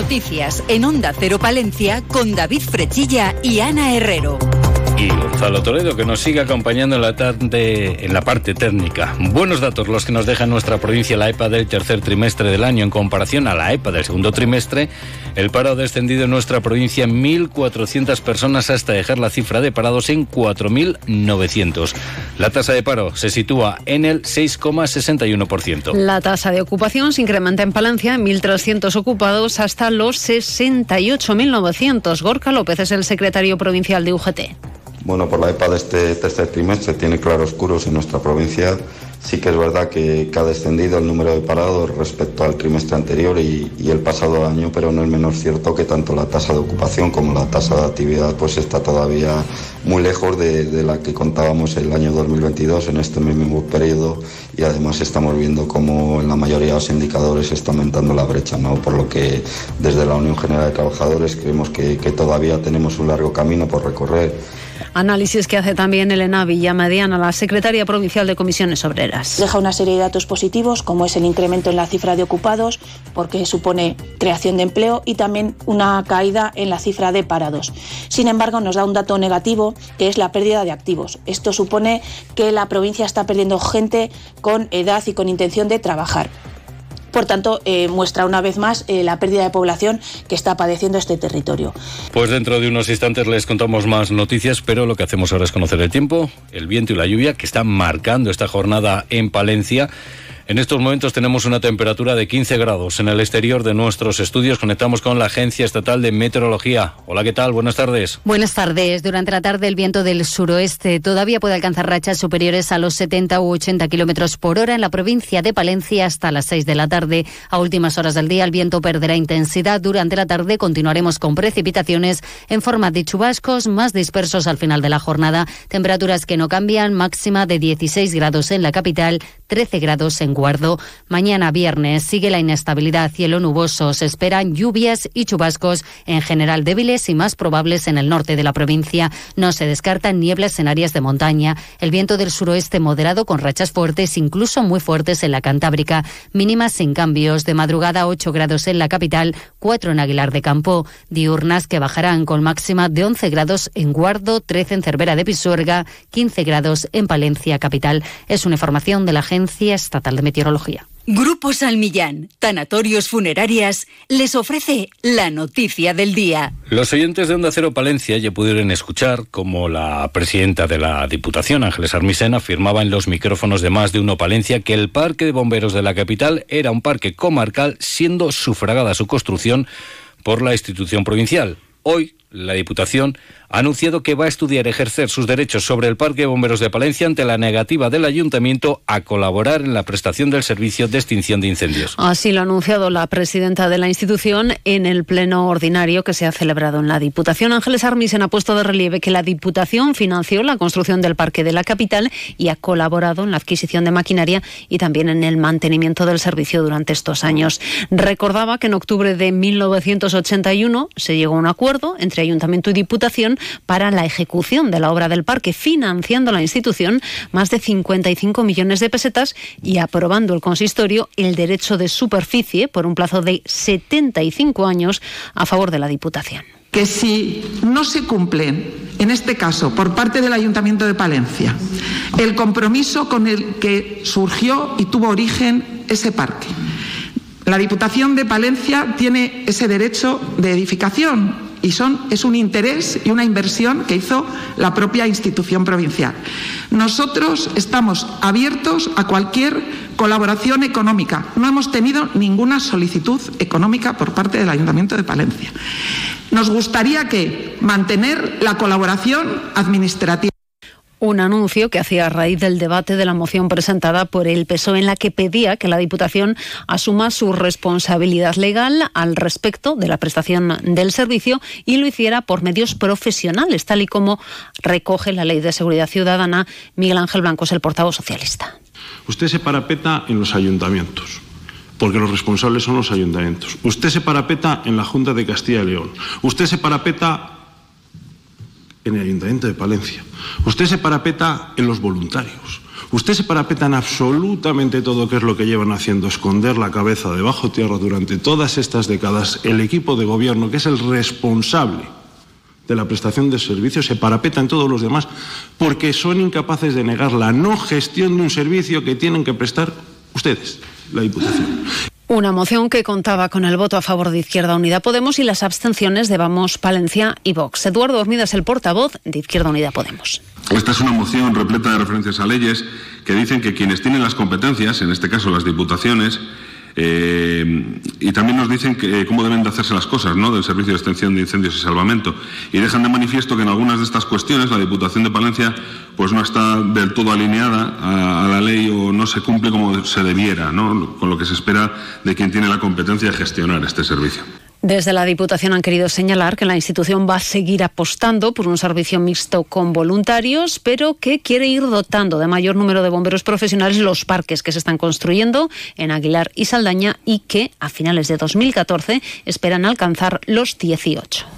Noticias en Onda Cero Palencia con David Frechilla y Ana Herrero y Gonzalo Toledo, que nos sigue acompañando en la, tarde, en la parte técnica. Buenos datos los que nos deja nuestra provincia la EPA del tercer trimestre del año en comparación a la EPA del segundo trimestre. El paro ha descendido en nuestra provincia en 1.400 personas hasta dejar la cifra de parados en 4.900. La tasa de paro se sitúa en el 6,61%. La tasa de ocupación se incrementa en Palencia en 1.300 ocupados hasta los 68.900. Gorka López es el secretario provincial de UGT. Bueno, por la EPA de este tercer trimestre tiene claroscuros en nuestra provincia. Sí que es verdad que, ha descendido el número de parados respecto al trimestre anterior y, el pasado año, pero no es menos cierto que tanto la tasa de ocupación como la tasa de actividad pues está todavía muy lejos de, la que contábamos el año 2022 en este mismo periodo y además estamos viendo cómo en la mayoría de los indicadores está aumentando la brecha, ¿no? por lo que desde la Unión General de Trabajadores creemos que todavía tenemos un largo camino por recorrer Análisis que hace también Elena Villamediana, la secretaria provincial de Comisiones Obreras. Deja una serie de datos positivos, como es el incremento en la cifra de ocupados, porque supone creación de empleo, y también una caída en la cifra de parados. Sin embargo, nos da un dato negativo, que es la pérdida de activos. Esto supone que la provincia está perdiendo gente con edad y con intención de trabajar. Por tanto, eh, muestra una vez más eh, la pérdida de población que está padeciendo este territorio. Pues dentro de unos instantes les contamos más noticias, pero lo que hacemos ahora es conocer el tiempo, el viento y la lluvia que están marcando esta jornada en Palencia. En estos momentos tenemos una temperatura de 15 grados. En el exterior de nuestros estudios conectamos con la Agencia Estatal de Meteorología. Hola, ¿qué tal? Buenas tardes. Buenas tardes. Durante la tarde el viento del suroeste todavía puede alcanzar rachas superiores a los 70 u 80 kilómetros por hora en la provincia de Palencia hasta las 6 de la tarde. A últimas horas del día el viento perderá intensidad. Durante la tarde continuaremos con precipitaciones en forma de chubascos más dispersos al final de la jornada. Temperaturas que no cambian, máxima de 16 grados en la capital, 13 grados en Guardo. Mañana viernes sigue la inestabilidad, cielo nuboso. Se esperan lluvias y chubascos en general débiles y más probables en el norte de la provincia. No se descartan nieblas en áreas de montaña. El viento del suroeste moderado con rachas fuertes, incluso muy fuertes en la Cantábrica. Mínimas sin cambios. De madrugada 8 grados en la capital, 4 en Aguilar de Campo. Diurnas que bajarán con máxima de 11 grados en Guardo, 13 en Cervera de Pisuerga, 15 grados en Palencia capital. Es una información de la gente Estatal de Meteorología. Grupo Salmillán, Tanatorios Funerarias, les ofrece la noticia del día. Los oyentes de Onda Cero Palencia ya pudieron escuchar cómo la presidenta de la Diputación, Ángeles Armisen, afirmaba en los micrófonos de Más de Uno Palencia que el Parque de Bomberos de la capital era un parque comarcal, siendo sufragada su construcción por la institución provincial. Hoy, la Diputación ha anunciado que va a estudiar ejercer sus derechos sobre el Parque Bomberos de Palencia ante la negativa del Ayuntamiento a colaborar en la prestación del servicio de extinción de incendios. Así lo ha anunciado la presidenta de la institución en el pleno ordinario que se ha celebrado en la Diputación. Ángeles Armisen ha puesto de relieve que la Diputación financió la construcción del Parque de la capital y ha colaborado en la adquisición de maquinaria y también en el mantenimiento del servicio durante estos años. Recordaba que en octubre de 1981 se llegó a un acuerdo entre Ayuntamiento y Diputación para la ejecución de la obra del parque, financiando la institución más de 55 millones de pesetas y aprobando el consistorio el derecho de superficie por un plazo de 75 años a favor de la Diputación. Que si no se cumple, en este caso por parte del Ayuntamiento de Palencia, el compromiso con el que surgió y tuvo origen ese parque, la Diputación de Palencia tiene ese derecho de edificación y son, es un interés y una inversión que hizo la propia institución provincial. Nosotros estamos abiertos a cualquier colaboración económica. No hemos tenido ninguna solicitud económica por parte del Ayuntamiento de Palencia. Nos gustaría que mantener la colaboración administrativa. Un anuncio que hacía a raíz del debate de la moción presentada por el PSOE en la que pedía que la Diputación asuma su responsabilidad legal al respecto de la prestación del servicio y lo hiciera por medios profesionales, tal y como recoge la Ley de Seguridad Ciudadana. Miguel Ángel Blanco es el portavoz socialista. Usted se parapeta en los ayuntamientos porque los responsables son los ayuntamientos. Usted se parapeta en la Junta de Castilla y León. Usted se parapeta en el Ayuntamiento de Palencia. Usted se parapeta en los voluntarios. Usted se parapeta en absolutamente todo que es lo que llevan haciendo, esconder la cabeza debajo tierra durante todas estas décadas. El equipo de gobierno, que es el responsable de la prestación de servicios, se parapeta en todos los demás porque son incapaces de negar la no gestión de un servicio que tienen que prestar ustedes, la Diputación. Una moción que contaba con el voto a favor de Izquierda Unida Podemos y las abstenciones de Vamos, Palencia y Vox. Eduardo Hormida es el portavoz de Izquierda Unida Podemos. Esta es una moción repleta de referencias a leyes que dicen que quienes tienen las competencias, en este caso las diputaciones, eh, y también nos dicen que, cómo deben de hacerse las cosas ¿no? del Servicio de Extensión de Incendios y Salvamento. Y dejan de manifiesto que en algunas de estas cuestiones la Diputación de Palencia pues, no está del todo alineada a, a la ley o no se cumple como se debiera, ¿no? con lo que se espera de quien tiene la competencia de gestionar este servicio. Desde la Diputación han querido señalar que la institución va a seguir apostando por un servicio mixto con voluntarios, pero que quiere ir dotando de mayor número de bomberos profesionales los parques que se están construyendo en Aguilar y Saldaña y que a finales de 2014 esperan alcanzar los 18.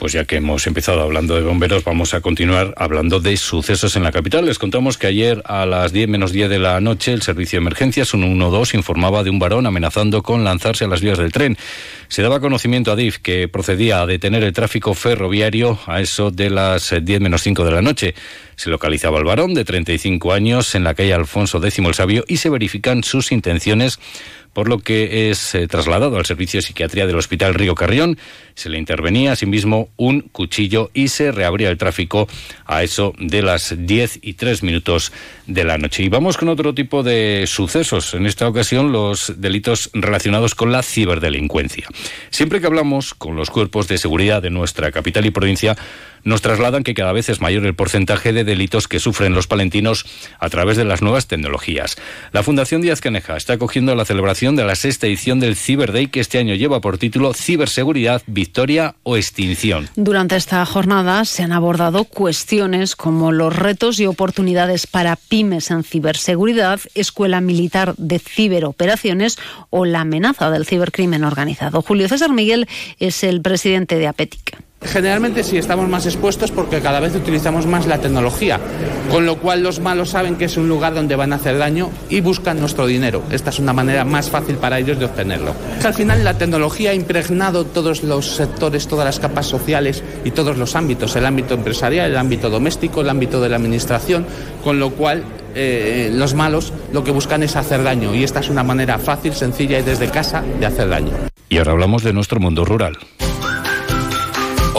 Pues ya que hemos empezado hablando de bomberos, vamos a continuar hablando de sucesos en la capital. Les contamos que ayer a las 10 menos 10 de la noche el servicio de emergencias 112 informaba de un varón amenazando con lanzarse a las vías del tren. Se daba conocimiento a DIF que procedía a detener el tráfico ferroviario a eso de las 10 menos 5 de la noche. Se localizaba el varón de 35 años en la calle Alfonso X el Sabio y se verifican sus intenciones por lo que es eh, trasladado al servicio de psiquiatría del Hospital Río Carrión. Se le intervenía asimismo un cuchillo y se reabría el tráfico a eso de las 10 y 3 minutos de la noche. Y vamos con otro tipo de sucesos, en esta ocasión los delitos relacionados con la ciberdelincuencia. Siempre que hablamos con los cuerpos de seguridad de nuestra capital y provincia, nos trasladan que cada vez es mayor el porcentaje de delitos que sufren los palentinos a través de las nuevas tecnologías. La Fundación Díaz Caneja está acogiendo la celebración de la sexta edición del Cyber Day que este año lleva por título Ciberseguridad, Victoria o Extinción. Durante esta jornada se han abordado cuestiones como los retos y oportunidades para pymes en ciberseguridad, Escuela Militar de Ciberoperaciones o la amenaza del cibercrimen organizado. Julio César Miguel es el presidente de APETIC. Generalmente sí estamos más expuestos porque cada vez utilizamos más la tecnología, con lo cual los malos saben que es un lugar donde van a hacer daño y buscan nuestro dinero. Esta es una manera más fácil para ellos de obtenerlo. Al final la tecnología ha impregnado todos los sectores, todas las capas sociales y todos los ámbitos, el ámbito empresarial, el ámbito doméstico, el ámbito de la administración, con lo cual eh, los malos lo que buscan es hacer daño y esta es una manera fácil, sencilla y desde casa de hacer daño. Y ahora hablamos de nuestro mundo rural.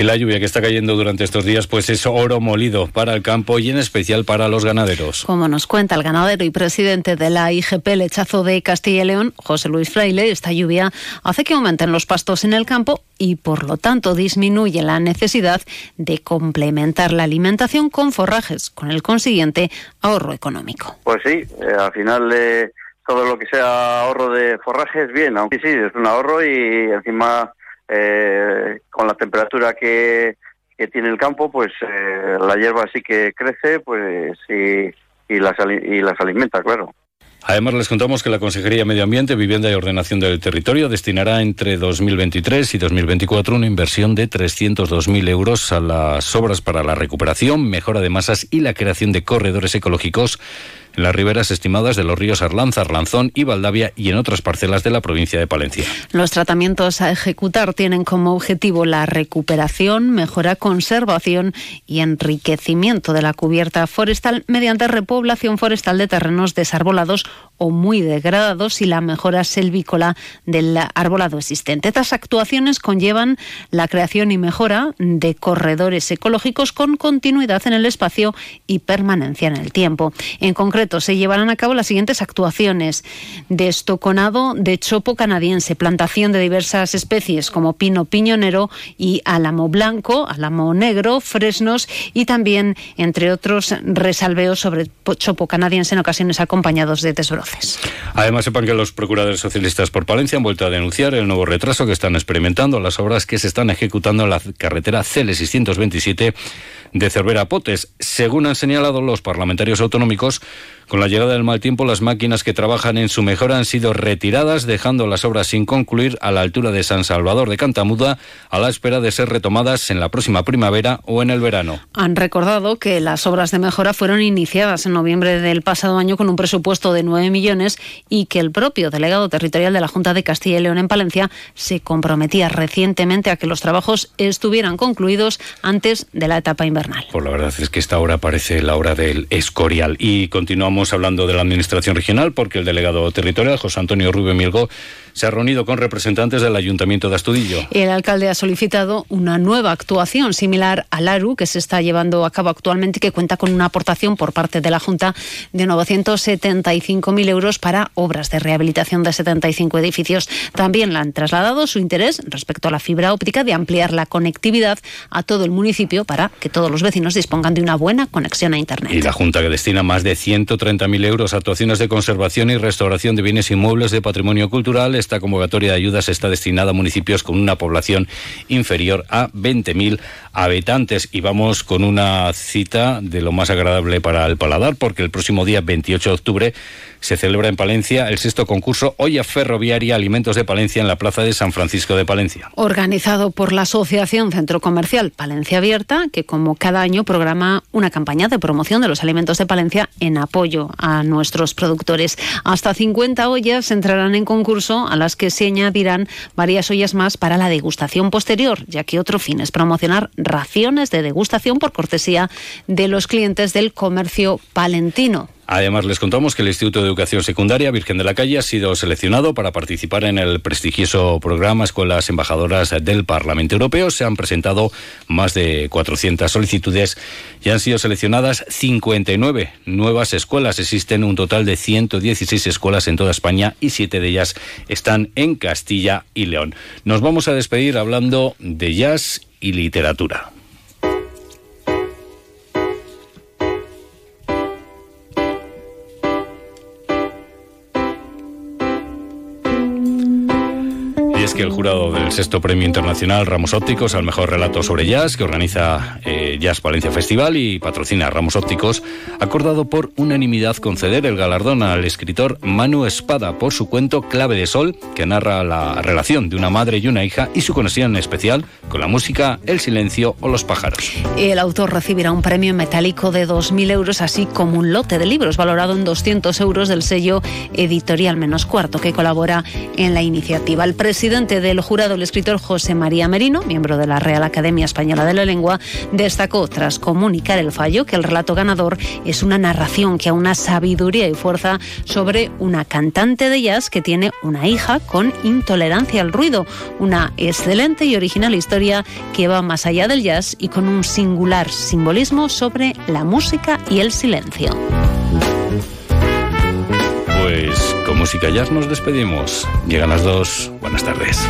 Y la lluvia que está cayendo durante estos días, pues es oro molido para el campo y en especial para los ganaderos. Como nos cuenta el ganadero y presidente de la IGP Lechazo de Castilla y León, José Luis Fraile, esta lluvia hace que aumenten los pastos en el campo y por lo tanto disminuye la necesidad de complementar la alimentación con forrajes, con el consiguiente ahorro económico. Pues sí, eh, al final eh, todo lo que sea ahorro de forrajes, bien, aunque sí, es un ahorro y encima eh, con la temperatura que, tiene el campo, pues eh, la hierba sí que crece pues y, y, las, y las alimenta, claro. Además, les contamos que la Consejería de Medio Ambiente, Vivienda y Ordenación del Territorio destinará entre 2023 y 2024 una inversión de 302.000 euros a las obras para la recuperación, mejora de masas y la creación de corredores ecológicos en las riberas estimadas de los ríos Arlanza, Arlanzón y Valdavia y en otras parcelas de la provincia de Palencia. Los tratamientos a ejecutar tienen como objetivo la recuperación, mejora, conservación y enriquecimiento de la cubierta forestal mediante repoblación forestal de terrenos desarbolados o muy degradados y la mejora selvícola del arbolado existente. Estas actuaciones conllevan la creación y mejora de corredores ecológicos con continuidad en el espacio y permanencia en el tiempo. En concreto, se llevarán a cabo las siguientes actuaciones. Destoconado de chopo canadiense, plantación de diversas especies como pino piñonero y álamo blanco, álamo negro, fresnos y también, entre otros, resalveos sobre chopo canadiense en ocasiones acompañados de desbroces. Además, sepan que los procuradores socialistas por Palencia han vuelto a denunciar el nuevo retraso que están experimentando las obras que se están ejecutando en la carretera CL627 de Cervera Potes. Según han señalado los parlamentarios autonómicos, con la llegada del mal tiempo, las máquinas que trabajan en su mejora han sido retiradas, dejando las obras sin concluir a la altura de San Salvador de Cantamuda, a la espera de ser retomadas en la próxima primavera o en el verano. Han recordado que las obras de mejora fueron iniciadas en noviembre del pasado año con un presupuesto de 9 millones y que el propio delegado territorial de la Junta de Castilla y León en Palencia se comprometía recientemente a que los trabajos estuvieran concluidos antes de la etapa invernal. Pues la verdad es que esta hora parece la hora del escorial y continuamos hablando de la Administración Regional porque el delegado territorial, José Antonio Rubio Milgo, se ha reunido con representantes del Ayuntamiento de Astudillo. El alcalde ha solicitado una nueva actuación similar al ARU que se está llevando a cabo actualmente y que cuenta con una aportación por parte de la Junta de 975.000 euros para obras de rehabilitación de 75 edificios. También le han trasladado su interés respecto a la fibra óptica de ampliar la conectividad a todo el municipio para que todos los vecinos dispongan de una buena conexión a Internet. Y la Junta que destina más de 130.000 euros a actuaciones de conservación y restauración de bienes inmuebles de patrimonio cultural esta convocatoria de ayudas está destinada a municipios con una población inferior a 20.000 habitantes. Y vamos con una cita de lo más agradable para el paladar, porque el próximo día 28 de octubre se celebra en Palencia el sexto concurso Olla Ferroviaria Alimentos de Palencia en la Plaza de San Francisco de Palencia. Organizado por la Asociación Centro Comercial Palencia Abierta, que como cada año programa una campaña de promoción de los alimentos de Palencia en apoyo a nuestros productores. Hasta 50 ollas entrarán en concurso a las que se añadirán varias ollas más para la degustación posterior, ya que otro fin es promocionar raciones de degustación por cortesía de los clientes del comercio palentino. Además, les contamos que el Instituto de Educación Secundaria Virgen de la Calle ha sido seleccionado para participar en el prestigioso programa Escuelas Embajadoras del Parlamento Europeo. Se han presentado más de 400 solicitudes y han sido seleccionadas 59 nuevas escuelas. Existen un total de 116 escuelas en toda España y siete de ellas están en Castilla y León. Nos vamos a despedir hablando de jazz y literatura. Es que el jurado del sexto premio internacional Ramos Ópticos al mejor relato sobre jazz, que organiza eh, Jazz Valencia Festival y patrocina Ramos Ópticos, ha acordado por unanimidad conceder el galardón al escritor Manu Espada por su cuento Clave de Sol, que narra la relación de una madre y una hija y su conexión especial con la música, el silencio o los pájaros. El autor recibirá un premio metálico de 2.000 euros, así como un lote de libros valorado en 200 euros del sello Editorial Menos Cuarto, que colabora en la iniciativa. El presidente del jurado, el escritor José María Merino, miembro de la Real Academia Española de la Lengua, destacó tras comunicar el fallo que el relato ganador es una narración que aúna sabiduría y fuerza sobre una cantante de jazz que tiene una hija con intolerancia al ruido. Una excelente y original historia que va más allá del jazz y con un singular simbolismo sobre la música y el silencio. Música jazz nos despedimos. Llegan las dos. Buenas tardes.